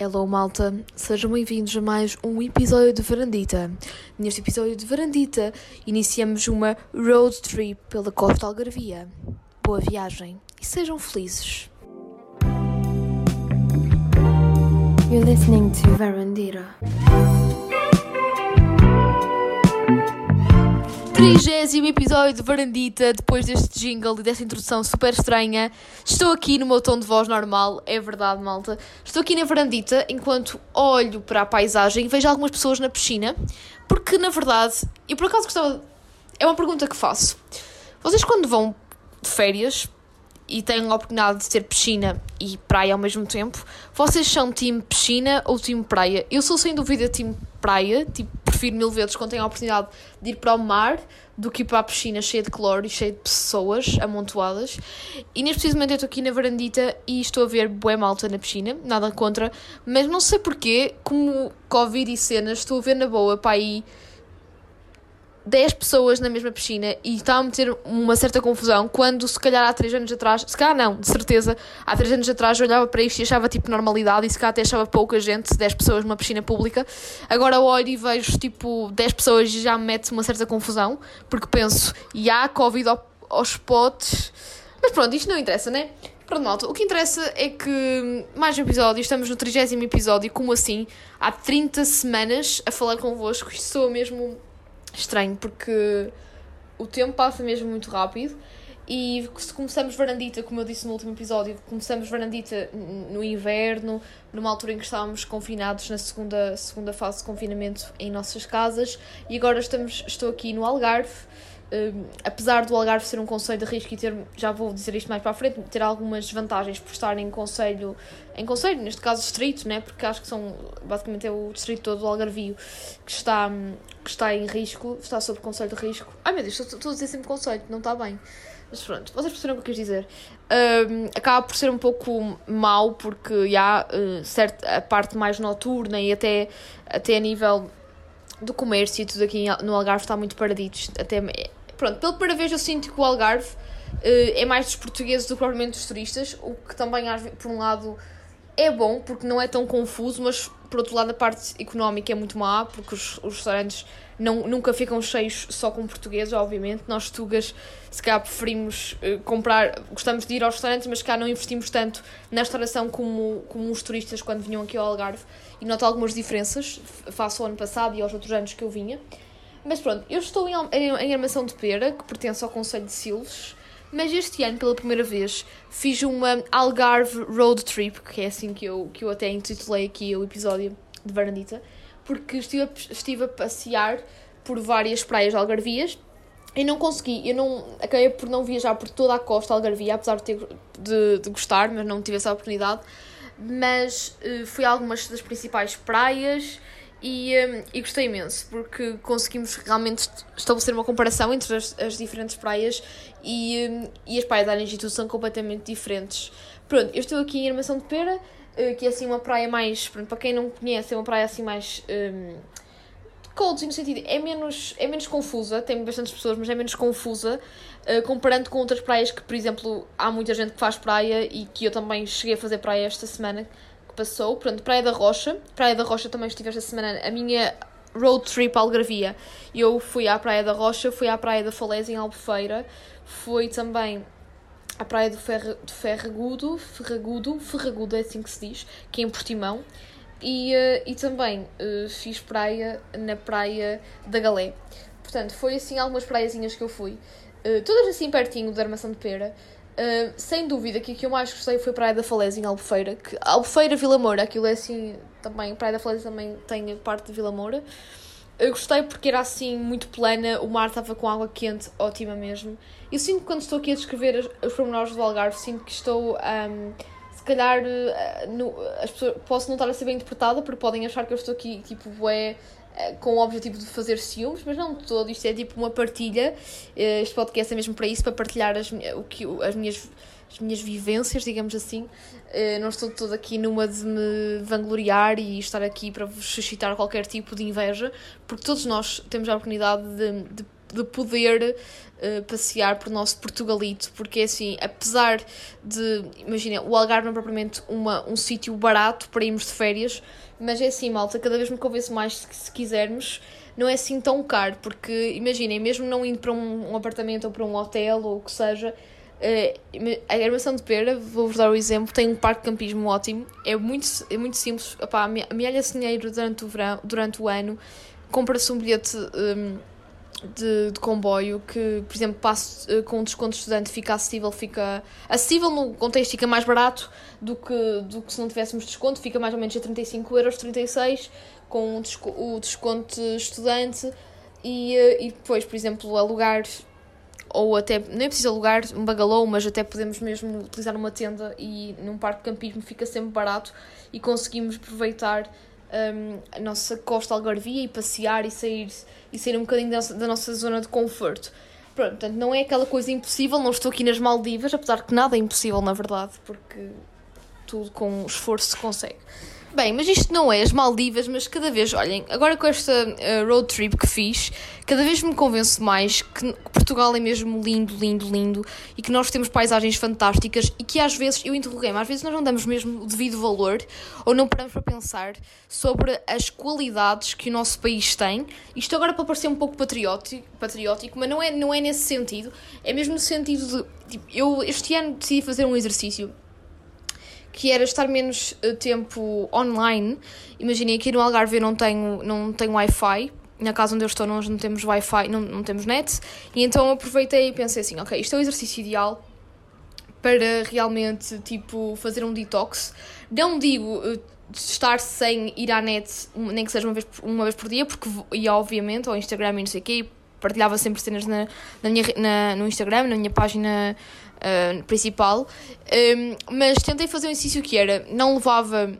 Hello malta, sejam bem-vindos a mais um episódio de Varandita. Neste episódio de Varandita iniciamos uma road trip pela costa Algarvia. Boa viagem e sejam felizes. You're listening to Varandita. Trigésimo episódio de Varandita, depois deste jingle e desta introdução super estranha. Estou aqui no meu tom de voz normal, é verdade, malta. Estou aqui na Varandita enquanto olho para a paisagem e vejo algumas pessoas na piscina, porque na verdade, e por acaso gostava. É uma pergunta que faço. Vocês, quando vão de férias e têm a oportunidade de ter piscina e praia ao mesmo tempo, vocês são time piscina ou time praia? Eu sou sem dúvida time praia, tipo, prefiro mil vezes quando tenho a oportunidade de ir para o mar do que ir para a piscina cheia de cloro e cheia de pessoas amontoadas. E neste preciso momento eu estou aqui na varandita e estou a ver bué malta na piscina, nada contra, mas não sei porquê, como Covid e cenas, estou a ver na boa para aí 10 pessoas na mesma piscina e está a meter uma certa confusão quando se calhar há 3 anos atrás, se calhar não, de certeza, há 3 anos atrás eu olhava para isto e achava tipo normalidade e se calhar até achava pouca gente, 10 pessoas numa piscina pública. Agora olho e vejo tipo 10 pessoas e já me mete uma certa confusão porque penso, e há Covid aos potes. Mas pronto, isto não interessa, né? Pronto, malta, o que interessa é que mais um episódio, estamos no 30 episódio, como assim, há 30 semanas a falar convosco, isto soa mesmo estranho porque o tempo passa mesmo muito rápido e se começamos varandita, como eu disse no último episódio, começamos varandita no inverno, numa altura em que estávamos confinados na segunda, segunda fase de confinamento em nossas casas e agora estamos, estou aqui no Algarve um, apesar do Algarve ser um conselho de risco e ter, já vou dizer isto mais para a frente, ter algumas vantagens por estar em conselho, em conselho, neste caso distrito, né? porque acho que são, basicamente é o distrito todo do Algarvio que está, que está em risco, está sob conselho de risco. Ai meu Deus, estou, a dizer sempre conselho, não está bem. Mas pronto, vocês perceberam o que eu quis dizer. Um, acaba por ser um pouco mau, porque há uh, certa, a parte mais noturna e até, até a nível do comércio e tudo aqui no Algarve está muito paradito. Até Pronto, pelo primeira vez eu sinto que o Algarve uh, é mais dos portugueses do que propriamente dos turistas, o que também, por um lado, é bom, porque não é tão confuso, mas por outro lado, a parte económica é muito má, porque os, os restaurantes não, nunca ficam cheios só com portugueses, obviamente. Nós, tugas, se calhar preferimos uh, comprar, gostamos de ir aos restaurantes, mas cá não investimos tanto na restauração como, como os turistas quando vinham aqui ao Algarve. E noto algumas diferenças face ao ano passado e aos outros anos que eu vinha. Mas pronto, eu estou em, em, em Armação de Pera, que pertence ao Conselho de Silves, mas este ano, pela primeira vez, fiz uma Algarve Road Trip, que é assim que eu, que eu até intitulei aqui o episódio de Varandita, porque estive a, estive a passear por várias praias algarvias e não consegui, eu não acabei por não viajar por toda a costa algarvia, apesar de, ter, de, de gostar, mas não tive essa oportunidade. Mas uh, fui a algumas das principais praias e, um, e gostei imenso porque conseguimos realmente estabelecer uma comparação entre as, as diferentes praias e, um, e as praias da Aranjito são completamente diferentes. Pronto, eu estou aqui em Armação de Pera, uh, que é assim uma praia mais, pronto, para quem não conhece, é uma praia assim mais um, cold, no sentido, é menos, é menos confusa, tem bastantes pessoas, mas é menos confusa, uh, comparando com outras praias que, por exemplo, há muita gente que faz praia e que eu também cheguei a fazer praia esta semana, passou. Pronto, Praia da Rocha. Praia da Rocha também estive esta semana. A minha road trip Algarvia. Eu fui à Praia da Rocha, fui à Praia da Falésia em Albufeira. Fui também à Praia do Ferra, de Ferragudo, Ferragudo, Ferragudo é assim que se diz, que é em Portimão. E, uh, e também uh, fiz praia na Praia da Galé. Portanto, foi assim algumas praiazinhas que eu fui. Uh, todas assim pertinho da Armação de Pera. Uh, sem dúvida que o que eu mais gostei foi a Praia da Falésia em Albufeira. Que, Albufeira, Vila Moura, aquilo é assim também. Praia da Falésia também tem parte de Vila Moura. Eu gostei porque era assim muito plana, o mar estava com água quente, ótima mesmo. Eu sinto que quando estou aqui a descrever os, os pormenores do Algarve, sinto que estou. Um, se calhar uh, no, as pessoas, posso não estar a ser bem interpretada porque podem achar que eu estou aqui tipo é com o objetivo de fazer ciúmes, mas não todo. Isto é tipo uma partilha. Eh, este podcast é mesmo para isso, para partilhar as, o que, as, minhas, as minhas vivências, digamos assim. Eh, não estou todo aqui numa de me vangloriar e estar aqui para vos suscitar qualquer tipo de inveja, porque todos nós temos a oportunidade de, de de poder passear por nosso Portugalito, porque assim, apesar de, imagina, o Algarve não é propriamente uma, um sítio barato para irmos de férias, mas é assim, malta, cada vez me convenço mais que se quisermos, não é assim tão caro, porque imaginem, mesmo não indo para um, um apartamento ou para um hotel ou o que seja, Uh, a Armação de Pera, vou-vos dar o exemplo, tem um parque de campismo ótimo, é muito, é muito simples. Opá, amealha-se dinheiro durante o, verão, durante o ano, compra-se um bilhete um, de, de, comboio que, por exemplo, passo, uh, com desconto de estudante fica acessível, fica acessível no contexto, fica mais barato do que, do que se não tivéssemos desconto, fica mais ou menos a 35 euros, 36 com o desconto estudante. E, uh, e depois, por exemplo, alugar ou até nem é preciso alugar um bagalô, mas até podemos mesmo utilizar uma tenda e num parque de campismo fica sempre barato e conseguimos aproveitar um, a nossa costa algarvia e passear e sair, e sair um bocadinho da, da nossa zona de conforto. Pronto, portanto, não é aquela coisa impossível, não estou aqui nas Maldivas, apesar que nada é impossível na verdade, porque tudo com esforço se consegue. Bem, mas isto não é as Maldivas, mas cada vez, olhem, agora com esta uh, road trip que fiz, cada vez me convenço mais que Portugal é mesmo lindo, lindo, lindo e que nós temos paisagens fantásticas e que às vezes, eu interroguei-me, às vezes nós não damos mesmo o devido valor ou não paramos para pensar sobre as qualidades que o nosso país tem. Isto agora para parecer um pouco patriótico, patriótico mas não é, não é nesse sentido, é mesmo no sentido de. Tipo, eu este ano decidi fazer um exercício que era estar menos uh, tempo online. Imaginem, aqui no Algarve eu não tenho, não tenho Wi-Fi. Na casa onde eu estou nós não temos Wi-Fi, não, não temos net. E então aproveitei e pensei assim, ok, isto é o exercício ideal para realmente, tipo, fazer um detox. Não digo... Uh, estar sem ir à net, nem que seja uma vez, uma vez por dia, porque ia obviamente ao Instagram e não sei o quê, partilhava sempre cenas na, na minha, na, no Instagram, na minha página uh, principal, um, mas tentei fazer um exercício que era, não levava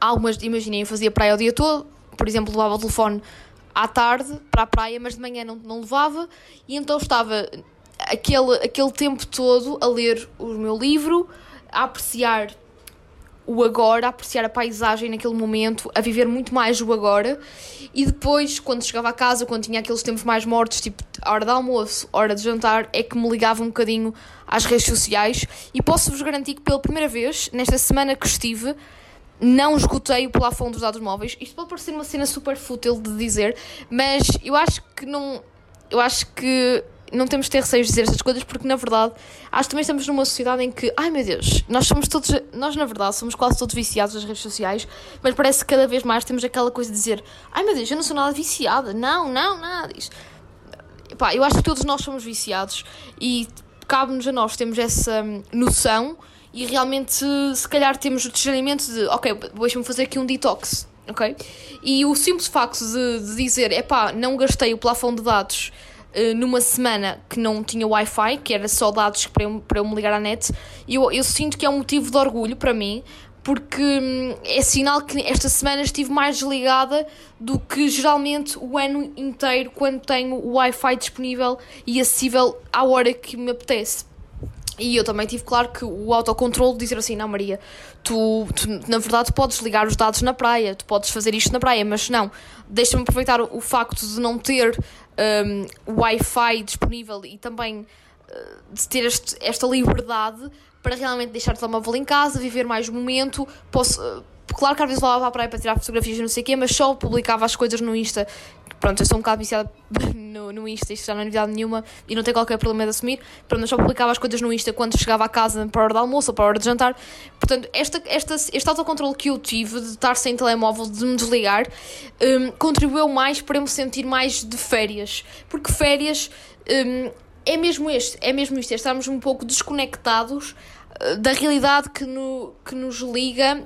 algumas, imaginem, eu fazia praia o dia todo, por exemplo, levava o telefone à tarde para a praia, mas de manhã não, não levava, e então estava aquele, aquele tempo todo a ler o meu livro, a apreciar o agora, a apreciar a paisagem naquele momento, a viver muito mais o agora. E depois, quando chegava a casa, quando tinha aqueles tempos mais mortos, tipo hora de almoço, hora de jantar, é que me ligava um bocadinho às redes sociais. E posso-vos garantir que pela primeira vez, nesta semana que estive, não esgotei o plafond dos dados móveis. Isto pode parecer uma cena super fútil de dizer, mas eu acho que não. Eu acho que não temos de ter receios de dizer estas coisas porque na verdade acho que também estamos numa sociedade em que, ai meu Deus, nós somos todos, nós na verdade somos quase todos viciados nas redes sociais, mas parece que cada vez mais temos aquela coisa de dizer, ai meu Deus, eu não sou nada viciada, não, não, nada disso. Pá, eu acho que todos nós somos viciados e cabe-nos a nós termos essa hum, noção e realmente se calhar temos o discernimento de, ok, deixa-me fazer aqui um detox, ok? E o simples facto de, de dizer, é pá, não gastei o plafond de dados numa semana que não tinha Wi-Fi, que era só dados para eu, para eu me ligar à net, eu, eu sinto que é um motivo de orgulho para mim, porque hum, é sinal que esta semana estive mais desligada do que geralmente o ano inteiro quando tenho o Wi-Fi disponível e acessível à hora que me apetece. E eu também tive claro que o autocontrole de dizer assim, não Maria, tu, tu, na verdade podes ligar os dados na praia, tu podes fazer isto na praia, mas não, deixa-me aproveitar o, facto de não ter um, Wi-Fi disponível e também uh, de ter este, esta liberdade para realmente deixar o telemóvel em casa, viver mais o momento, posso... Uh, claro que às vezes lá para a praia para tirar fotografias e não sei o quê, mas só publicava as coisas no Insta Pronto, eu sou um bocado viciada no, no Insta, isto já não é novidade nenhuma e não tenho qualquer problema de assumir. Pronto, eu só publicava as coisas no Insta quando chegava a casa para a hora de almoço ou para a hora de jantar. Portanto, esta, esta, este autocontrole que eu tive de estar sem telemóvel, de me desligar, um, contribuiu mais para eu me sentir mais de férias. Porque férias um, é mesmo este, é mesmo isto, é estarmos um pouco desconectados uh, da realidade que, no, que nos liga.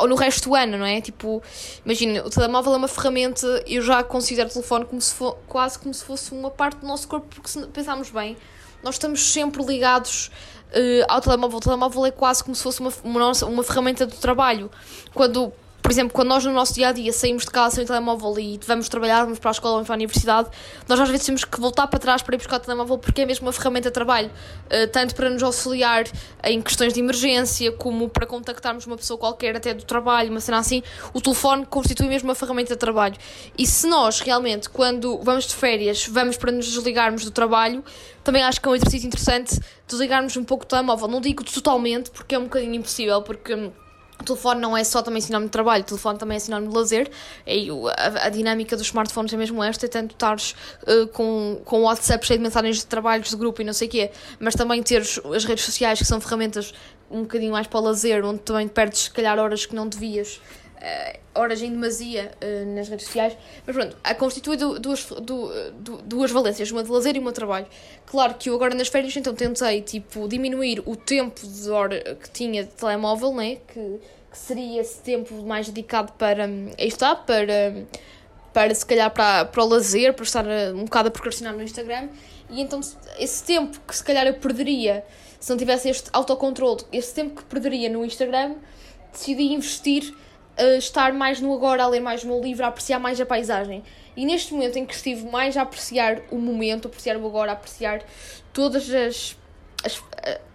Ou no resto do ano, não é? Tipo, imagina, o telemóvel é uma ferramenta, eu já considero o telefone como se for, quase como se fosse uma parte do nosso corpo, porque se pensarmos bem, nós estamos sempre ligados uh, ao telemóvel. O telemóvel é quase como se fosse uma, uma, uma ferramenta do trabalho. Quando por exemplo, quando nós no nosso dia a dia saímos de casa sem o telemóvel e vamos trabalhar, vamos para a escola, vamos para a universidade, nós às vezes temos que voltar para trás para ir buscar o telemóvel porque é mesmo uma ferramenta de trabalho, uh, tanto para nos auxiliar em questões de emergência, como para contactarmos uma pessoa qualquer até do trabalho, uma cena assim, o telefone constitui mesmo uma ferramenta de trabalho. E se nós realmente, quando vamos de férias, vamos para nos desligarmos do trabalho, também acho que é um exercício interessante desligarmos um pouco o telemóvel. Não digo totalmente, porque é um bocadinho impossível, porque hum, o telefone não é só também sinónimo de trabalho, o telefone também é sinónimo de lazer. E a, a dinâmica dos smartphones é mesmo esta, é tanto estares uh, com, o WhatsApp cheio de mensagens de trabalhos de grupo e não sei o quê, mas também teres as redes sociais que são ferramentas um bocadinho mais para o lazer, onde também perdes se calhar horas que não devias uh, horas em demasia uh, nas redes sociais. Mas pronto, constitui duas, duas valências, uma de lazer e uma de trabalho. Claro que eu agora nas férias então tentei tipo, diminuir o tempo de hora que tinha de telemóvel, né? que, que seria esse tempo mais dedicado para. Aí está, para. Para se calhar para, para o lazer, para estar eh, um bocado a procrastinar no Instagram, e então esse tempo que se calhar eu perderia se não tivesse este autocontrole, esse tempo que perderia no Instagram, decidi investir estar mais no agora, a ler mais o meu livro, a apreciar mais a paisagem. E neste momento em que estive mais a apreciar o momento, a apreciar o agora, a apreciar todas as, as,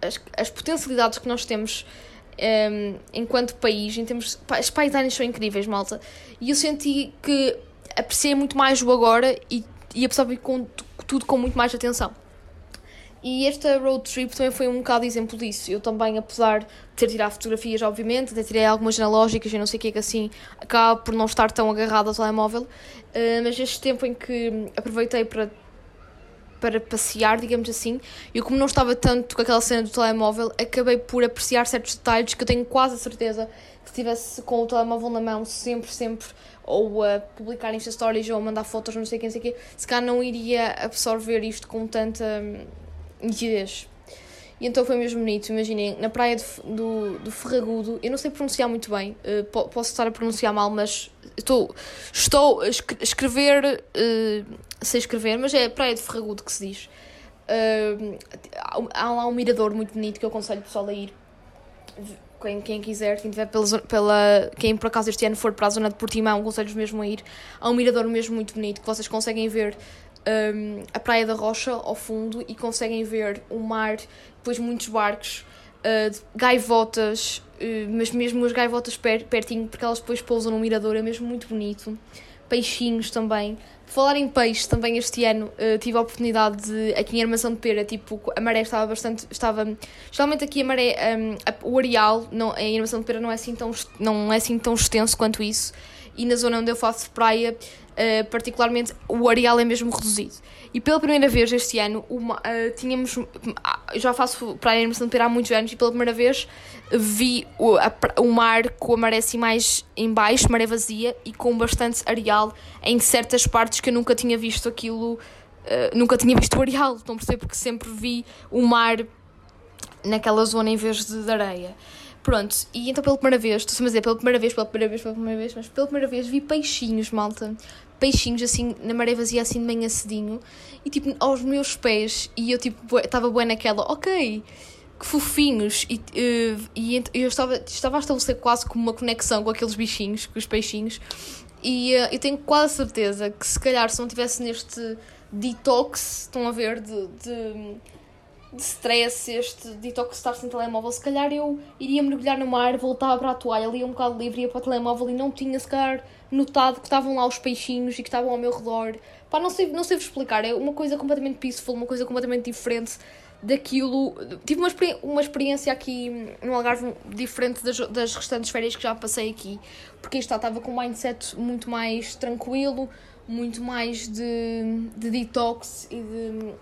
as, as potencialidades que nós temos um, ehm, enquanto país, em termos, as paisagens são incríveis, malta. E eu senti que apreciei muito mais o agora e, e absorvi com, tudo com muito mais atenção. E esta road trip também foi um bocado exemplo disso. Eu também, apesar de ter tirado fotografias, obviamente, até tirei algumas analógicas e não sei o que, que assim acaba por não estar tão agarrado ao telemóvel, uh, mas este tempo em que aproveitei para para passear, digamos assim. Eu, como não estava tanto com aquela cena do telemóvel, acabei por apreciar certos detalhes que eu tenho quase a certeza que se estivesse com o telemóvel na mão, sempre, sempre, ou a publicar Insta Stories ou a mandar fotos, não sei quem, sei quê, se calhar não iria absorver isto com tanta nitidez. E então foi mesmo bonito, imaginem, na praia de, do, do Ferragudo, eu não sei pronunciar muito bem, uh, posso estar a pronunciar mal, mas estou, estou a escrever, uh, sei escrever, mas é a praia de Ferragudo que se diz. Uh, há lá um mirador muito bonito que eu aconselho o pessoal a ir. Quem, quem quiser, quem tiver pela, pela. Quem por acaso este ano for para a zona de Portimão, aconselho-vos mesmo a ir. Há um mirador mesmo muito bonito que vocês conseguem ver um, a Praia da Rocha ao fundo e conseguem ver o mar, depois muitos barcos, uh, gaivotas, uh, mas mesmo as gaivotas per, pertinho, porque elas depois pousam no mirador, é mesmo muito bonito. Peixinhos também. Falar em peixe, também este ano uh, tive a oportunidade de, aqui em Armação de Pera, tipo, a maré estava bastante, estava, geralmente aqui a maré, um, a, o areal não, em Armação de Pera não é, assim tão, não é assim tão extenso quanto isso, e na zona onde eu faço praia, uh, particularmente, o areal é mesmo reduzido. E pela primeira vez este ano, uma, uh, tínhamos. Já faço praia em Pera há muitos anos e pela primeira vez vi o, a, o mar com a maré assim mais em baixo, maré vazia e com bastante areal em certas partes que eu nunca tinha visto aquilo. Uh, nunca tinha visto o areal, estão a perceber? Porque sempre vi o mar naquela zona em vez de, de areia. Pronto, e então pela primeira vez, estou a dizer pela primeira vez, pela primeira vez, pela primeira vez, mas pela primeira vez vi peixinhos, malta. Peixinhos assim, na maré vazia, assim de manhã cedinho, e tipo aos meus pés, e eu tipo estava boa naquela, ok, que fofinhos, e, uh, e eu estava, estava a estabelecer quase como uma conexão com aqueles bichinhos, com os peixinhos, e uh, eu tenho quase certeza que se calhar se não tivesse neste detox, estão a ver, de, de de stress, este detox estar sem telemóvel, se calhar eu iria mergulhar no mar, voltava para a toalha, lia um bocado livre, ia para o telemóvel e não tinha se calhar notado que estavam lá os peixinhos e que estavam ao meu redor. Pá, não sei, não sei vos explicar, é uma coisa completamente peaceful, uma coisa completamente diferente daquilo. Tive uma, experi uma experiência aqui no Algarve diferente das, das restantes férias que já passei aqui, porque está, estava com um mindset muito mais tranquilo, muito mais de, de detox e de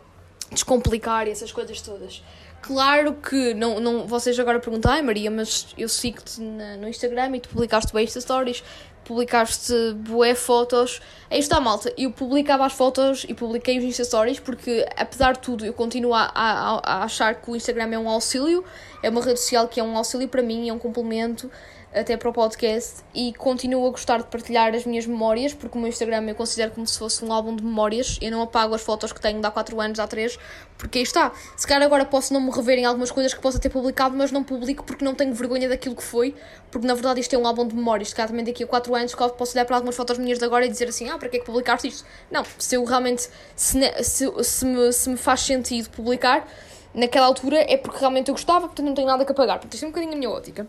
descomplicar essas coisas todas. Claro que não, não, vocês agora perguntam, ai Maria, mas eu sigo-te no Instagram e tu publicaste bem estas stories. publicaste bué fotos. Aí está, malta. Eu publicava as fotos e publiquei os Insta Stories porque, apesar de tudo, eu continuo a, a, a achar que o Instagram é um auxílio. É uma rede social que é um auxílio para mim, é um complemento até para o podcast e continuo a gostar de partilhar as minhas memórias, porque o meu Instagram eu considero como se fosse um álbum de memórias. Eu não apago as fotos que tenho de há 4 anos, há 3, porque aí está. Se calhar agora posso não me rever em algumas coisas que possa ter publicado, mas não publico porque não tenho vergonha daquilo que foi, porque na verdade isto é um álbum de memórias. Se calhar também daqui a 4 anos posso olhar para algumas fotos minhas de agora e dizer assim: ah, para que é que publicaste isto? Não, se eu realmente, se, se, se, me, se me faz sentido publicar, naquela altura é porque realmente eu gostava, portanto não tenho nada que apagar. Portanto, isto é um bocadinho a minha ótica.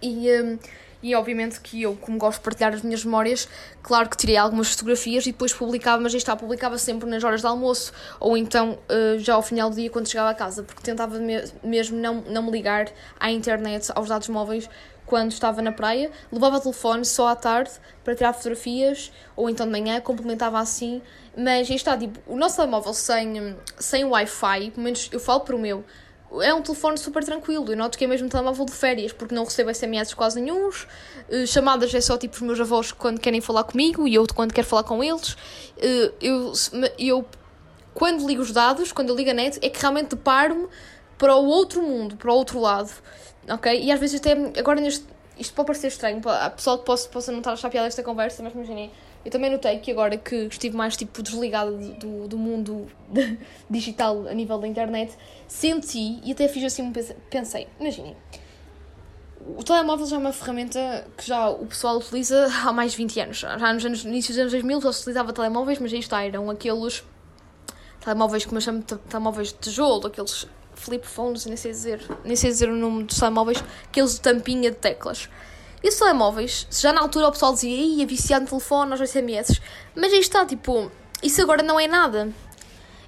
E, um, e obviamente que eu, como gosto de partilhar as minhas memórias, claro que tirei algumas fotografias e depois publicava, mas está, publicava sempre nas horas de almoço ou então uh, já ao final do dia quando chegava a casa, porque tentava me mesmo não, não me ligar à internet, aos dados móveis, quando estava na praia. Levava o telefone só à tarde para tirar fotografias ou então de manhã, complementava assim. Mas está, tipo, o nosso telemóvel sem, sem Wi-Fi, pelo menos eu falo para o meu é um telefone super tranquilo. Eu noto que é mesmo telemóvel de férias, porque não recebo SMS quase nenhums. Uh, chamadas é só tipo os meus avós quando querem falar comigo e eu quando quero falar com eles. Uh, eu, eu, quando ligo os dados, quando eu ligo a net, é que realmente deparo-me para o outro mundo, para o outro lado. Ok? E às vezes até. Agora neste. Isto pode parecer estranho, a pessoa possa, possa não estar a achar piada esta conversa, mas imaginei eu também notei que agora que estive mais tipo desligada do, do mundo digital a nível da internet, senti e até fiz assim pensei, imaginem, o telemóvel já é uma ferramenta que já o pessoal utiliza há mais de 20 anos. Já nos anos, inícios dos anos 2000 só se utilizava telemóveis, mas aí está, eram aqueles telemóveis, como eu chamo de telemóveis de tijolo, aqueles flip phones, nem sei dizer, nem sei dizer o nome dos telemóveis, aqueles de tampinha de teclas. Os telemóveis, já na altura o pessoal dizia, ia viciado no telefone, aos SMS, mas aí está, tipo, isso agora não é nada.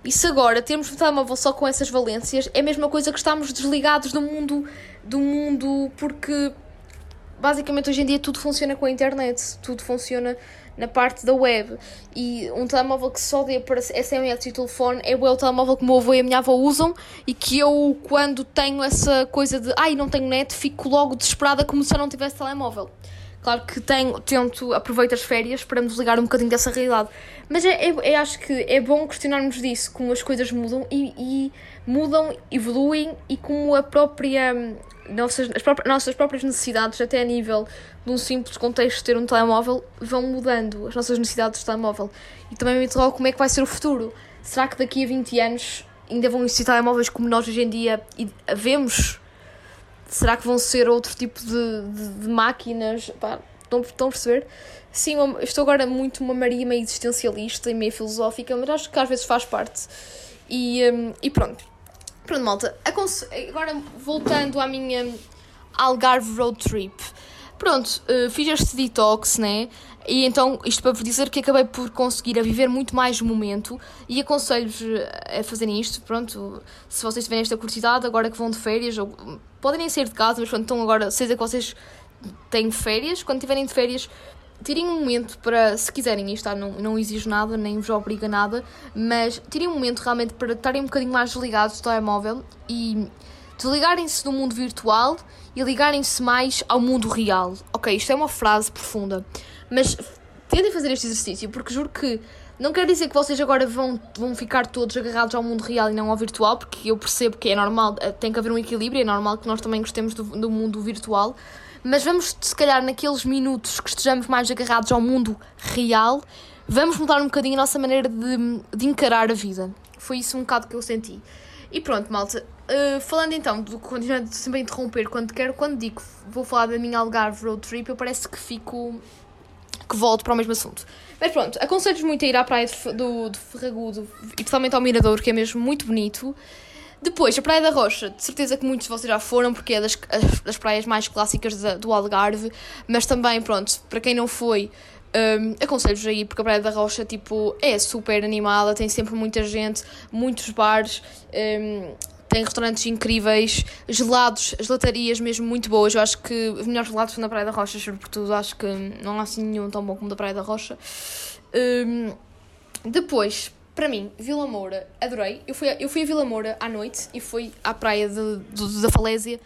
Isso agora, termos um telemóvel só com essas valências, é a mesma coisa que estamos desligados do mundo, do mundo, porque basicamente hoje em dia tudo funciona com a internet, tudo funciona na parte da web. E um telemóvel que só dê para SMS e telefone é o telemóvel que o meu avô e a minha avó usam e que eu, quando tenho essa coisa de ai, não tenho net, fico logo desesperada como se eu não tivesse telemóvel. Claro que tenho, tento, aproveito as férias para me desligar um bocadinho dessa realidade. Mas é, é, é, acho que é bom questionarmos disso, como as coisas mudam e, e mudam, evoluem e como a própria nossas, as próprias, nossas próprias necessidades, até a nível de um simples contexto de ter um telemóvel, vão mudando as nossas necessidades de telemóvel. E também me interrogo como é que vai ser o futuro. Será que daqui a 20 anos ainda vão existir telemóveis como nós hoje em dia vemos? Será que vão ser outro tipo de, de, de máquinas? Pá, estão, estão a perceber? Sim, estou agora muito uma Maria meio existencialista e meio filosófica, mas acho que às vezes faz parte. E, um, e pronto. Pronto, malta. Agora voltando à minha Algarve Road Trip. Pronto, uh, fiz este detox, né? E então, isto para vos dizer que acabei por conseguir a viver muito mais o momento e aconselho-vos a fazerem isto. Pronto, se vocês tiverem esta curiosidade, agora que vão de férias, ou podem nem sair de casa, mas pronto, então agora, seja que vocês têm férias, quando tiverem de férias, tirem um momento para, se quiserem, isto está, não, não exige nada, nem vos obriga nada, mas tirem um momento realmente para estarem um bocadinho mais desligados do telemóvel e desligarem-se do mundo virtual e ligarem-se mais ao mundo real. Ok, isto é uma frase profunda, mas tentem fazer este exercício, porque juro que não quer dizer que vocês agora vão, vão ficar todos agarrados ao mundo real e não ao virtual, porque eu percebo que é normal, eh, tem que haver um equilíbrio, é normal que nós também gostemos do, do mundo virtual, mas vamos, se calhar, naqueles minutos que estejamos mais agarrados ao mundo real, vamos mudar um bocadinho a nossa maneira de, de encarar a vida. Foi isso um bocado que eu senti. E pronto, malta. Uh, falando então, do, continuando sempre a interromper quando quero, quando digo vou falar da minha Algarve Road Trip, eu parece que fico. Que volto para o mesmo assunto. Mas pronto, aconselho-vos muito a ir à praia de, do, de Ferragudo e principalmente ao Mirador, que é mesmo muito bonito. Depois, a Praia da Rocha, de certeza que muitos de vocês já foram, porque é das, das praias mais clássicas do Algarve, mas também, pronto, para quem não foi, um, aconselho-vos a ir, porque a Praia da Rocha, tipo, é super animada, tem sempre muita gente, muitos bares, um, tem restaurantes incríveis, gelados, gelatarias mesmo muito boas. Eu acho que os melhores gelados são da Praia da Rocha, sobretudo, acho que não há assim nenhum tão bom como da Praia da Rocha. Um, depois, para mim, Vila Moura, adorei. Eu fui, a, eu fui a Vila Moura à noite e fui à praia de, de da Falésia,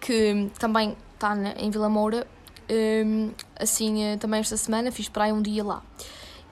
que também está em Vila Moura. Um, assim, eh, também esta semana, fiz praia um dia lá.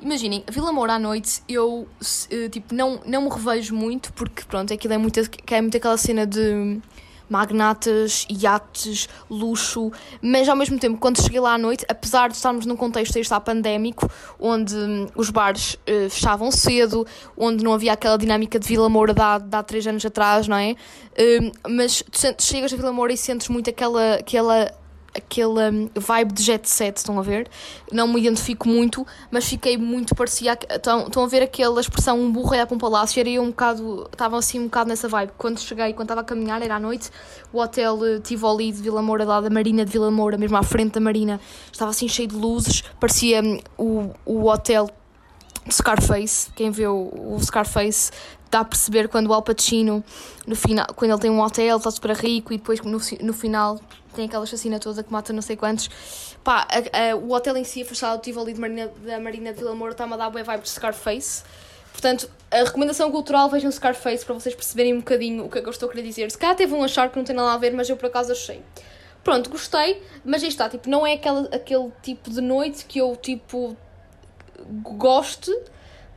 Imaginem, a Vila Moura à noite eu eh, tipo, não, não me revejo muito porque pronto, aquilo é muito, é muito aquela cena de magnatas, iates, luxo, mas ao mesmo tempo, quando cheguei lá à noite, apesar de estarmos num contexto está pandémico, onde hum, os bares uh, fechavam cedo, onde não havia aquela dinâmica de Vila Moura de há, de há três anos atrás, não é? Uh, mas tu chegas a Vila Moura e sentes muito aquela, aquela aquele um, vibe de jet set, estão a ver? Não me identifico muito, mas fiquei muito parecia. Estão, estão a ver aquela expressão um burro olhar para um palácio? Era eu um bocado. Estava assim um bocado nessa vibe. Quando cheguei, quando estava a caminhar, era à noite, o hotel uh, Tivoli de Vila Moura, lá da Marina de Vila Moura, mesmo à frente da Marina, estava assim cheio de luzes, parecia um, o, o hotel de Scarface. Quem vê o Scarface dá a perceber quando o Al Pacino, no final, quando ele tem um hotel, está super rico e depois no, no final tem aquela chacina toda que mata não sei quantos. Pá, a, a, o hotel em si, afastado, tive ali de Marina, da Marina de Vila Moura, está-me a dar boa vibe de Scarface. Portanto, a recomendação cultural, vejam Scarface para vocês perceberem um bocadinho o que é que eu estou a querer dizer. Se calhar teve um achar que não tem nada a ver, mas eu por acaso achei. Pronto, gostei, mas aí está, tipo, não é aquela, aquele tipo de noite que eu, tipo, goste,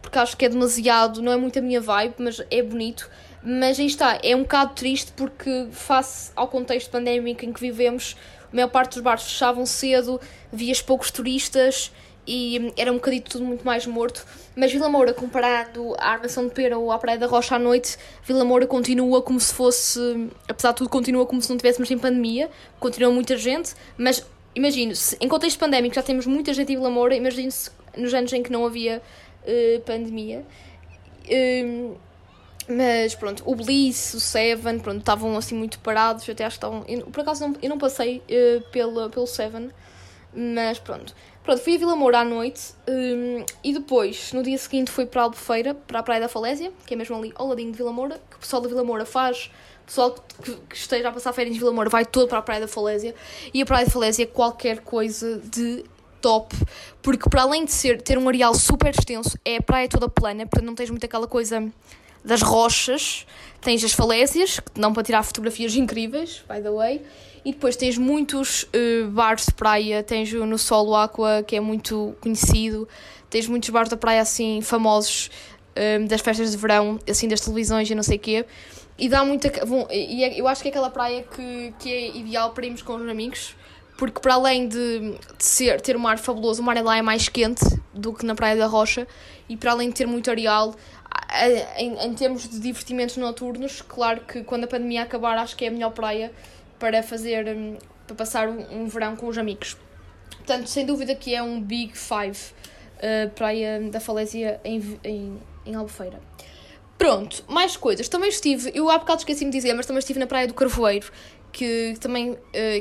porque acho que é demasiado, não é muito a minha vibe, mas é bonito. Mas aí está, é um bocado triste porque, face ao contexto pandémico em que vivemos, a maior parte dos bares fechavam cedo, vias poucos turistas e era um bocadinho tudo muito mais morto. Mas Vila Moura, comparado à Armação de Pera ou à Praia da Rocha à noite, Vila Moura continua como se fosse, apesar de tudo, continua como se não tivéssemos em pandemia, continua muita gente, mas imagino, se em contexto pandémico já temos muita gente em Vila Moura, imagino-se nos anos em que não havia uh, pandemia. Uh, mas pronto, o Bliss, o Seven, pronto, estavam assim muito parados. Eu até acho que estavam. Por acaso não, eu não passei uh, pelo Seven, mas pronto. Pronto, fui a Vila Moura à noite um, e depois, no dia seguinte, fui para Albufeira, para a Praia da Falésia, que é mesmo ali ao ladinho de Vila Moura, que o pessoal da Vila Moura faz. O pessoal que, que esteja a passar férias em Vila Moura vai todo para a Praia da Falésia. E a Praia da Falésia é qualquer coisa de top, porque para além de ser, ter um areal super extenso, é a praia toda plana, portanto não tens muito aquela coisa das rochas, tens as falésias, que dão para tirar fotografias incríveis, by the way, e depois tens muitos uh, bares de praia, tens o no Solo Aqua, que é muito conhecido, tens muitos bares da praia assim famosos um, eh, das festas de verão, assim das televisões e não sei o quê, e dá muita. Bom, e é, eu acho que é aquela praia que, que é ideal para irmos com os amigos, porque para além de, de ser, ter um ar fabuloso, o mar lá é mais quente do que na Praia da Rocha, e para além de ter muito areal, em, em termos de divertimentos noturnos, claro que quando a pandemia acabar, acho que é a melhor praia para fazer, hum, para passar um, um verão com os amigos. Portanto, sem dúvida que é um Big Five, uh, praia da falésia em, em, em Albufeira. Pronto, mais coisas. Também estive, eu há bocado esqueci-me de dizer, mas também estive na Praia do Carvoeiro, que também, uh,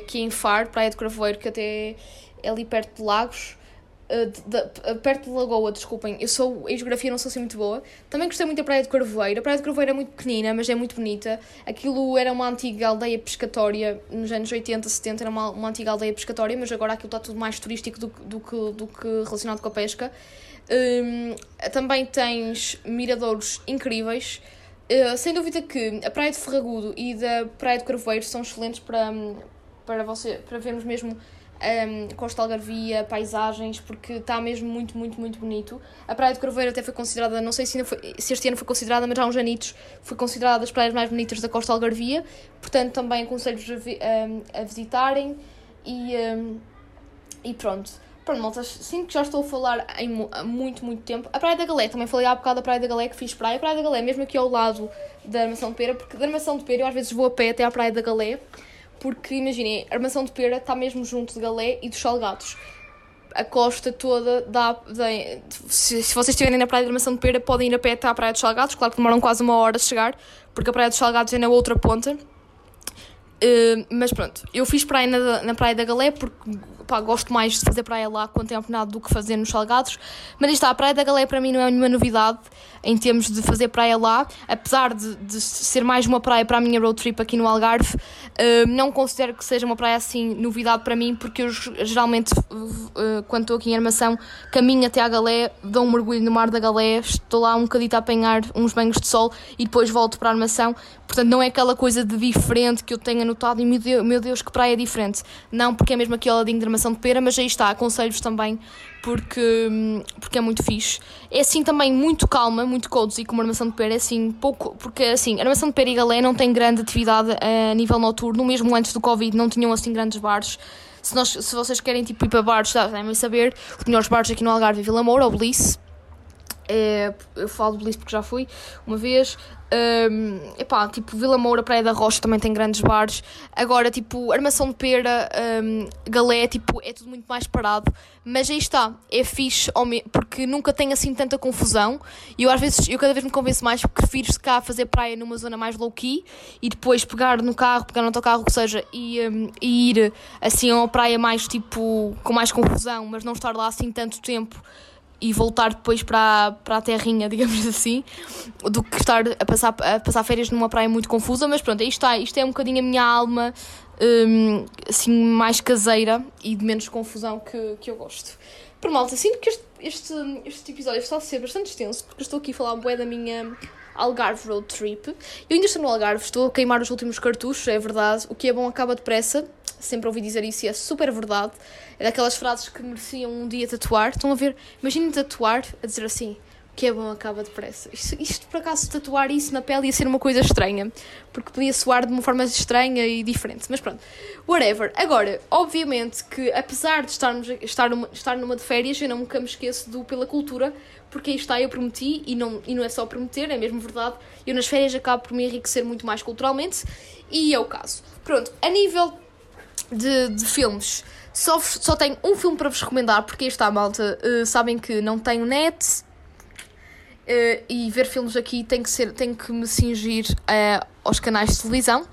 que em Faro, Praia do Carvoeiro, que até é ali perto de Lagos. Uh, de, de, perto de Lagoa, desculpem, eu sou, em geografia não sou assim muito boa. Também gostei muito da Praia de Carvoeiro. A Praia de Carvoeiro é muito pequenina, mas é muito bonita. Aquilo era uma antiga aldeia pescatória, nos anos 80, 70, era uma, uma antiga aldeia pescatória, mas agora aquilo está tudo mais turístico do, do, que, do que relacionado com a pesca. Um, também tens miradouros incríveis. Uh, sem dúvida que a Praia de Ferragudo e da Praia de Carvoeiro são excelentes para, para, você, para vermos mesmo um, Costa Algarvia, paisagens, porque está mesmo muito, muito, muito bonito. A Praia de Corveiro até foi considerada, não sei se, foi, se este ano foi considerada, mas há uns anitos foi considerada das praias mais bonitas da Costa Algarvia, portanto também aconselho-vos a, um, a, visitarem e, um, e pronto. Pronto, sinto que já estou a falar em muito, muito tempo. A Praia da Galé, também falei há bocado da Praia da Galé que fiz praia. A Praia da Galé, mesmo aqui ao lado da Armação de Pera, porque da Armação de Pera eu às vezes vou a pé até à Praia da Galé porque imaginem, a armação de pera está mesmo junto de Galé e dos Salgados. A costa toda dá se, se vocês estiverem na praia de armação de pera, podem ir a pé até à praia dos Salgados. Claro que demoram quase uma hora a chegar, porque a praia dos Salgados é na outra ponta. Uh, mas pronto, eu fiz praia na, na praia da Galé porque pá, gosto mais de fazer praia lá com tempo nada do que fazer nos Salgados. Mas está, a Praia da Galé para mim não é nenhuma novidade em termos de fazer praia lá, apesar de, de ser mais uma praia para a minha road trip aqui no Algarve, uh, não considero que seja uma praia assim novidade para mim, porque eu geralmente, uh, quando estou aqui em Armação, caminho até à Galé, dou um mergulho no mar da Galé, estou lá um bocadito a apanhar uns banhos de sol e depois volto para a Armação. Portanto, não é aquela coisa de diferente que eu tenha notado e meu Deus, meu Deus que praia diferente. Não, porque é mesmo aqui ao ladinho de Armação Armação de Pera, mas aí está, aconselho-vos também porque, porque é muito fixe. É assim também muito calma, muito cozy, como Armação de Pera, é assim pouco, porque assim, Armação de Pera e Galé não tem grande atividade a nível noturno, mesmo antes do Covid não tinham assim grandes bares. Se, nós, se vocês querem tipo, ir para bares, devem saber, os melhores bares aqui no Algarve é Vila Moura ou Bliss. É, eu falo de Bliss porque já fui uma vez. Um, epá, tipo, Vila Moura, Praia da Rocha também tem grandes bares. Agora, tipo, Armação de Pera, um, Galé, tipo, é tudo muito mais parado. Mas aí está, é fixe, porque nunca tem assim tanta confusão. E eu às vezes, eu cada vez me convenço mais que prefiro se cá fazer praia numa zona mais low-key e depois pegar no carro, pegar no autocarro, que seja, e, um, e ir assim a uma praia mais tipo, com mais confusão, mas não estar lá assim tanto tempo e voltar depois para, para a terrinha, digamos assim, do que estar a passar, a passar férias numa praia muito confusa, mas pronto, aí está, isto é um bocadinho a minha alma, um, assim, mais caseira e de menos confusão que, que eu gosto. Por malta, sinto que este, este, este episódio está a ser bastante extenso, porque estou aqui a falar bué da minha Algarve Road Trip. Eu ainda estou no Algarve, estou a queimar os últimos cartuchos, é verdade, o que é bom acaba depressa, sempre ouvi dizer isso e é super verdade. É daquelas frases que mereciam um dia tatuar. Estão a ver? Imaginem tatuar a dizer assim: o que é bom acaba depressa. Isto, isto, por acaso, tatuar isso na pele ia ser uma coisa estranha. Porque podia soar de uma forma estranha e diferente. Mas pronto, whatever. Agora, obviamente que apesar de estarmos, estar, numa, estar numa de férias, eu nunca me esqueço do Pela Cultura. Porque aí está, eu prometi, e não, e não é só prometer, é mesmo verdade. Eu nas férias acabo por me enriquecer muito mais culturalmente. E é o caso. Pronto, a nível de, de filmes. Só, só tenho um filme para vos recomendar, porque está, malta. Uh, sabem que não tenho net uh, e ver filmes aqui tem que, ser, tem que me cingir uh, aos canais de televisão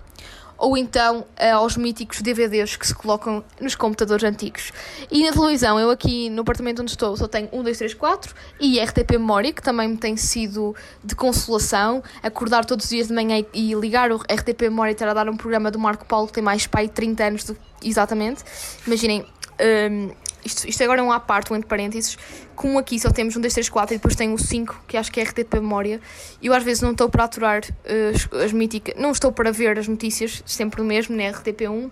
ou então aos míticos DVDs que se colocam nos computadores antigos. E na televisão, eu aqui no apartamento onde estou só tenho 1, 2, 3, 4 e RTP Memória, que também me tem sido de consolação. Acordar todos os dias de manhã e ligar o RTP Memória e estar a dar um programa do Marco Paulo que tem mais pai de 30 anos do, exatamente. Imaginem, um, isto, isto agora é um à parte, um entre parênteses. Com aqui só temos um, dois, três, quatro e depois tem o 5, que acho que é RTP Memória. E eu às vezes não estou para aturar uh, as, as míticas. Não estou para ver as notícias, sempre o mesmo, na RTP1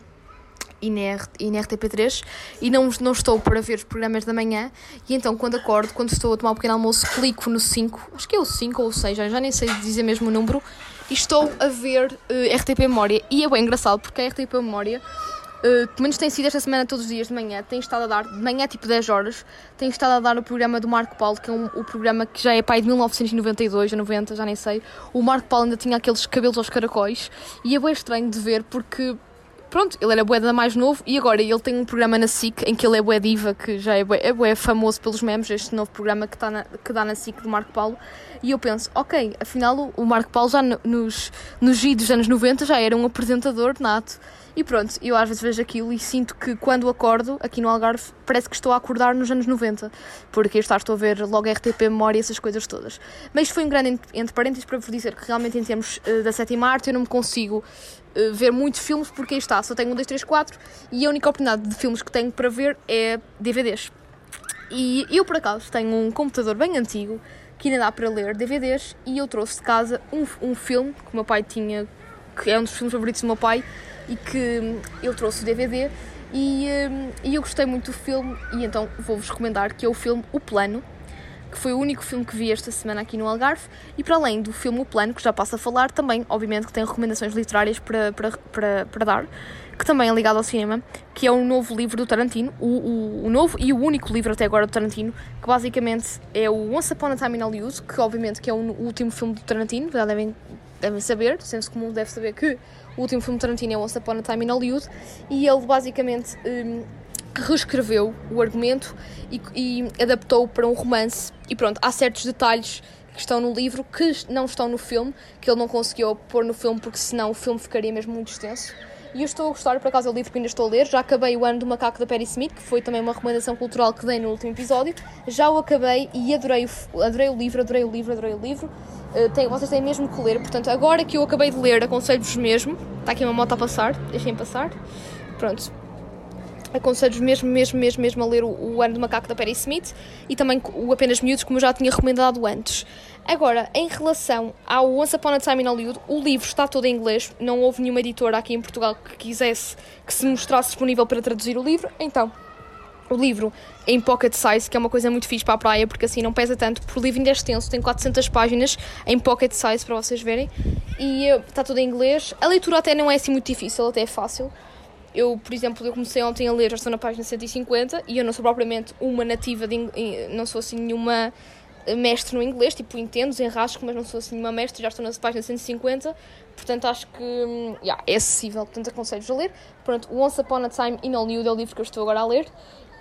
e na, e na RTP3 e não, não estou para ver os programas da manhã e então quando acordo, quando estou a tomar um pequeno almoço, clico no 5, acho que é o 5 ou o 6, já, nem sei dizer mesmo o número, e estou a ver uh, RTP Memória. E é bem engraçado porque a RTP Memória Uh, menos tem sido esta semana todos os dias de manhã, tem estado a dar, de manhã tipo 10 horas, tem estado a dar o programa do Marco Paulo, que é um, o programa que já é pai de 1992 a 90, já nem sei. O Marco Paulo ainda tinha aqueles cabelos aos caracóis e é bem estranho de ver porque, pronto, ele era bué mais novo e agora ele tem um programa na SIC em que ele é bué diva, que já é bué, é bué famoso pelos memes, este novo programa que, tá na, que dá na SIC do Marco Paulo. E eu penso, ok, afinal o Marco Paulo já nos, nos dos anos 90 já era um apresentador nato. E pronto, eu às vezes vejo aquilo e sinto que quando acordo aqui no Algarve parece que estou a acordar nos anos 90, porque está, estou a ver logo RTP Memória essas coisas todas. Mas foi um grande entre parênteses para vos dizer que realmente em termos uh, da sétima arte eu não me consigo uh, ver muitos filmes porque aí está, só tenho um, dois, três, quatro e a única oportunidade de filmes que tenho para ver é DVDs. E eu por acaso tenho um computador bem antigo que ainda dá para ler DVDs e eu trouxe de casa um, um filme que o meu pai tinha, que é um dos filmes favoritos do meu pai e que ele trouxe o DVD e, hum, e eu gostei muito do filme e então vou-vos recomendar que é o filme O Plano, que foi o único filme que vi esta semana aqui no Algarve. E para além do filme O Plano, que já passo a falar, também obviamente que tem recomendações literárias para, para, para, para dar, que também é ligado ao cinema, que é o novo livro do Tarantino, o, o, o, novo e o único livro até agora do Tarantino, que basicamente é o Once Upon a Time in Hollywood, que obviamente que é o último filme do Tarantino, já devem, devem saber, senso comum deve saber que o último filme de Tarantino é Once Upon a Time in Hollywood e ele basicamente um, reescreveu o argumento e, e adaptou para um romance. E pronto, há certos detalhes que estão no livro que não estão no filme, que ele não conseguiu pôr no filme porque senão o filme ficaria mesmo muito extenso. E eu estou a gostar, por acaso é o livro que ainda estou a ler. Já acabei o Ano do Macaco da Perry Smith, que foi também uma recomendação cultural que dei no último episódio. Já o acabei e adorei o, adorei o livro, adorei o livro, adorei o livro. Uh, tem, vocês têm mesmo que ler, portanto, agora que eu acabei de ler, aconselho-vos mesmo. Está aqui uma moto a passar, deixem passar. Pronto, aconselho-vos mesmo, mesmo, mesmo, mesmo a ler o, o Ano do Macaco da Perry Smith e também o Apenas Miúdos, como eu já tinha recomendado antes. Agora, em relação ao Once Upon a Time in Hollywood, o livro está todo em inglês, não houve nenhuma editora aqui em Portugal que quisesse que se mostrasse disponível para traduzir o livro, então o livro em pocket size, que é uma coisa muito fixe para a praia, porque assim não pesa tanto, porque o livro ainda é extenso, tem 400 páginas em pocket size para vocês verem, e uh, está tudo em inglês. A leitura até não é assim muito difícil, até é fácil. Eu, por exemplo, eu comecei ontem a ler, já estou na página 150, e eu não sou propriamente uma nativa, de, não sou assim nenhuma mestre no inglês, tipo entendo, enrasco, mas não sou assim nenhuma mestre, já estou na página 150, portanto acho que hum, yeah, é acessível, portanto aconselho-vos a ler. Pronto, Once Upon a Time in Hollywood é o livro que eu estou agora a ler.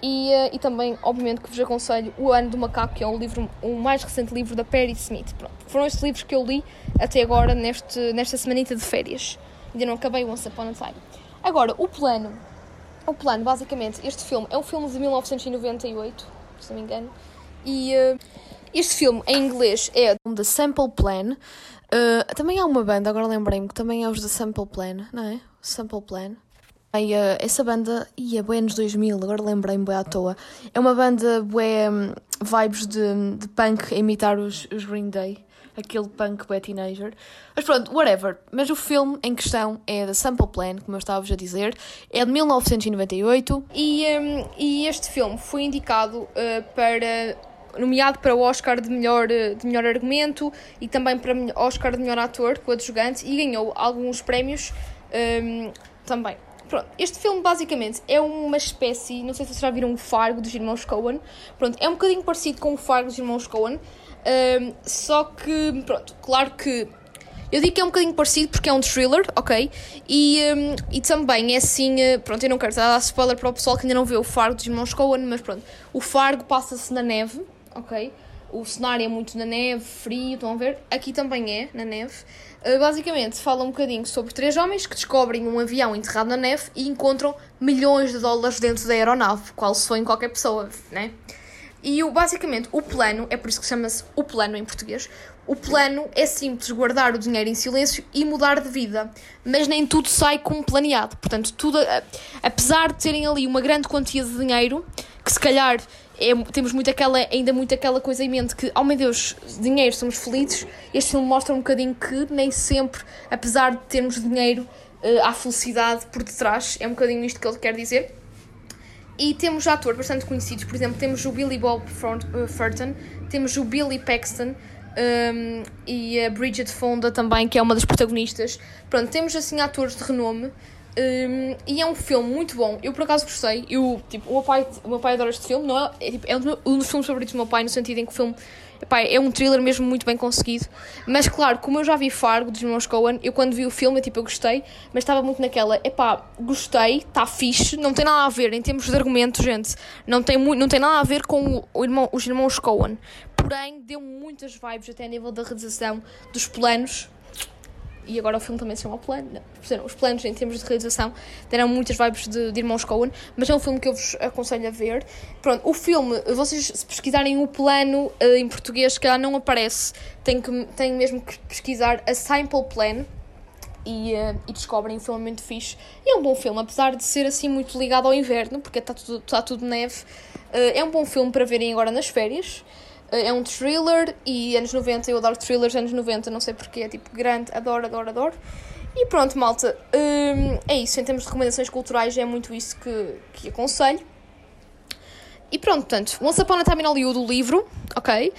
E, uh, e também, obviamente, que vos aconselho O Ano do Macaco, que é o livro, o mais recente livro da Perry Smith. Pronto, foram estes livros que eu li até agora, neste, nesta semanita de férias. Ainda não acabei Once Upon a Time. Agora, o plano. O plano, basicamente, este filme é um filme de 1998, se não me engano. E uh, este filme, em inglês, é The Sample Plan. Uh, também há uma banda, agora lembrei-me, que também é os The Sample Plan, não é? Sample Plan. Aí, uh, essa banda, ia, bem anos 2000, agora lembrei-me bem à toa. É uma banda, bué, um, vibes de, de punk a imitar os, os Green Day. Aquele punk bué teenager. Mas pronto, whatever. Mas o filme em questão é da Sample Plan, como eu estava a dizer. É de 1998. E, um, e este filme foi indicado uh, para nomeado para o Oscar de melhor, de melhor argumento e também para o Oscar de melhor ator, coadjuvante, e ganhou alguns prémios um, também. Pronto, este filme basicamente é uma espécie, não sei se vocês já viram o Fargo dos irmãos Coen. Pronto, é um bocadinho parecido com o Fargo dos irmãos Coen, um, só que, pronto, claro que eu digo que é um bocadinho parecido porque é um thriller, ok? E, um, e também é assim, eh, pronto, eu não quero dar spoiler para o pessoal que ainda não vê o Fargo dos irmãos Coen, mas pronto, o Fargo passa-se na neve, ok? O cenário é muito na neve, frio, estão a ver? Aqui também é, na neve. Uh, basicamente, fala um bocadinho sobre três homens que descobrem um avião enterrado na neve e encontram milhões de dólares dentro da aeronave, qual sonho qualquer pessoa, né? E o, basicamente o plano, é por isso que chama-se o plano em português, o plano é simples, guardar o dinheiro em silêncio e mudar de vida. Mas nem tudo sai como planeado. Portanto, tudo, apesar de terem ali uma grande quantia de dinheiro, que se calhar é, temos muito aquela, ainda muito aquela coisa em mente que, oh meu Deus, dinheiro, somos felizes. Este filme mostra um bocadinho que nem sempre, apesar de termos dinheiro, uh, há felicidade por detrás. É um bocadinho isto que ele quer dizer. E temos atores bastante conhecidos, por exemplo, temos o Billy Bob eh, temos o Billy Paxton, um, e a Bridget Fonda também, que é uma das protagonistas. Pronto, temos assim atores de renome. Um, e é um filme muito bom. Eu por acaso gostei. Eu, tipo, o meu pai, o meu pai adora este filme. Não é, é, tipo, é um dos filmes favoritos do meu pai, no sentido em que o filme epá, é um thriller mesmo muito bem conseguido. Mas claro, como eu já vi Fargo dos irmãos Coen, eu quando vi o filme, tipo, eu gostei, mas estava muito naquela, epá, gostei, está fixe, não tem nada a ver em termos de argumento, gente. Não tem, não tem nada a ver com o irmão, os irmãos Coen. Porém, deu muitas vibes até a nível da realização dos planos e agora o filme também se chama Plano. Os planos em termos de realização deram muitas vibes de, de Irmãos Coen, mas é um filme que eu vos aconselho a ver. Pronto, o filme, vocês se pesquisarem o plano uh, em português, que ela não aparece, têm, que, têm mesmo que pesquisar a Simple Plan. E, uh, e descobrem o filme muito fixe. E é um bom filme, apesar de ser assim muito ligado ao inverno, porque está tudo, está tudo neve. Uh, é um bom filme para verem agora nas férias. Eh, é um thriller e anos 90, eu adoro thrillers anos 90, não sei porquê, é tipo grande, adoro, adoro, adoro. E pronto, malta, hum, é isso. Em termos de recomendações culturais, é muito isso que, que aconselho. E pronto, portanto, Once Upon a Time in Hollywood, o livro, ok?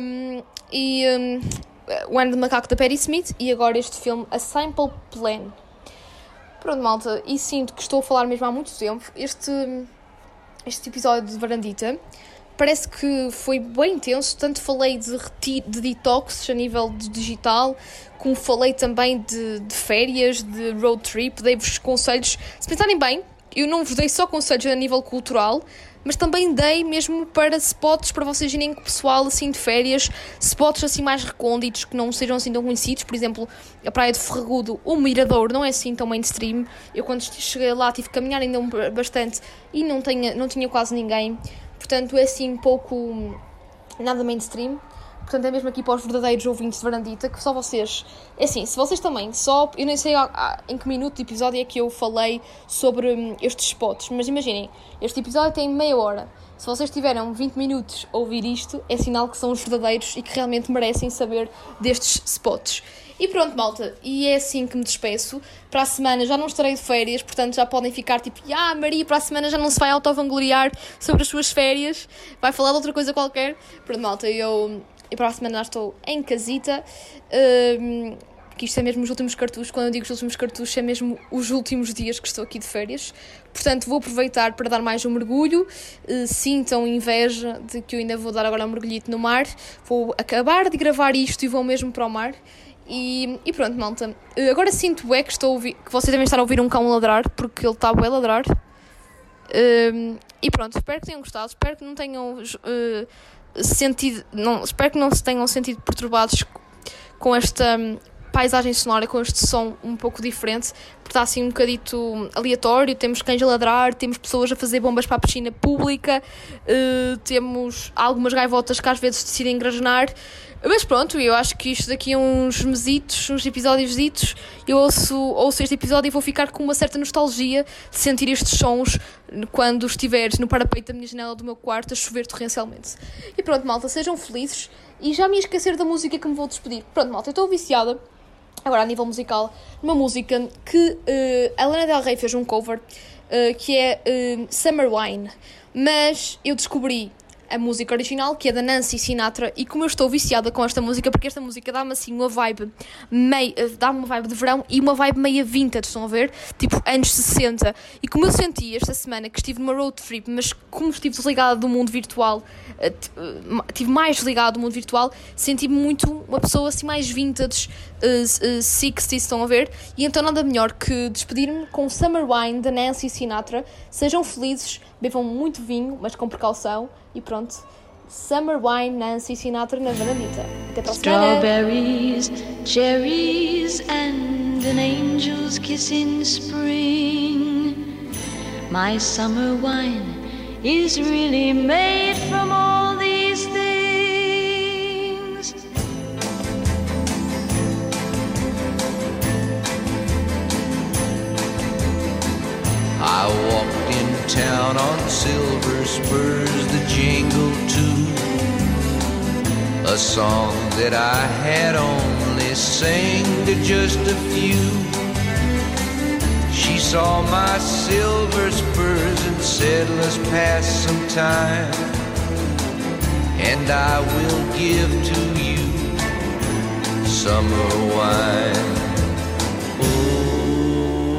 Um, e um, O Ano de Macaco da Perry Smith e agora este filme, A Simple Plan. Pronto, malta, e sinto que estou a falar mesmo há muito tempo. Este, este episódio de Varandita parece que foi bem intenso. Tanto falei de, de detox a nível de digital, como falei também de, de férias, de road trip. Dei-vos conselhos. Se pensarem bem, eu não vos dei só conselhos a nível cultural, mas também dei mesmo para spots para vocês irem com o pessoal assim de férias, spots assim mais recônditos que não sejam assim tão conhecidos, por exemplo, a Praia de Ferragudo, o Mirador não é assim tão mainstream. Eu quando cheguei lá tive que caminhar ainda bastante e não tinha, não tinha quase ninguém. Portanto, é assim um pouco nada mainstream. Portanto, é mesmo aqui para os verdadeiros ouvintes de Varandita, que só vocês. É assim, se vocês também, só. Eu nem sei em que minuto de episódio é que eu falei sobre hum, estes spots, mas imaginem, este episódio tem meia hora. Se vocês tiveram 20 minutos a ouvir isto, é sinal que são os verdadeiros e que realmente merecem saber destes spots. E pronto, malta, e é assim que me despeço. Para a semana já não estarei de férias, portanto já podem ficar tipo, ah, Maria, para a semana já não se vai auto-vangloriar sobre as suas férias, vai falar de outra coisa qualquer. Pronto, malta, eu, eu para a semana já estou em casita. Um, que isto é mesmo os últimos cartuchos. Quando eu digo os últimos cartuchos, é mesmo os últimos dias que estou aqui de férias. Portanto, vou aproveitar para dar mais um mergulho. Uh, sintam inveja de que eu ainda vou dar agora um mergulhito no mar. Vou acabar de gravar isto e vou mesmo para o mar. E, e pronto, malta. Uh, agora sinto é que estou a ouvir, que vocês devem estar a ouvir um cão ladrar, porque ele está a ladrar. Uh, e pronto, espero que tenham gostado. Espero que não tenham sentido. Não, espero que não se tenham sentido perturbados com esta paisagem sonora com este som um pouco diferente, porque está assim um bocadito aleatório. Temos cães a ladrar, temos pessoas a fazer bombas para a piscina pública, uh, temos algumas gaivotas que às vezes decidem engrasnar. Mas pronto, eu acho que isto daqui a uns mesitos, uns episódios eu ouço, ouço este episódio e vou ficar com uma certa nostalgia de sentir estes sons quando estiveres no parapeito da minha janela do meu quarto a chover torrencialmente. E pronto, malta, sejam felizes. E já me esquecer da música que me vou despedir. Pronto, malta, eu estou viciada agora a nível musical, uma música que uh, a Lana Del Rey fez um cover, uh, que é uh, Summer Wine, mas eu descobri a música original, que é da Nancy Sinatra, e como eu estou viciada com esta música, porque esta música dá-me assim uma vibe meio, eh, dá-me uma vibe de verão e uma vibe meia vintage, estão a ver? Tipo anos 60. E como eu senti esta semana que estive numa road trip, mas como estive desligada do mundo virtual, eh, estive mais desligada do mundo virtual, senti-me muito uma pessoa assim mais vintage, uh, uh, 60 estão a ver? E então nada melhor que despedir-me com Summer Wine da Nancy Sinatra. Sejam felizes, bebam muito vinho, mas com precaução. E pronto. Summer Wine, Nancy Sinatra na Vanadita. Até para a Strawberries, cherries and an angel's kiss in spring. My summer wine is really made from all these things. Town on silver spurs, the jingle too. A song that I had only sang to just a few. She saw my silver spurs and said, Let's pass some time. And I will give to you summer wine. Oh,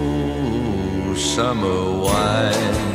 summer wine.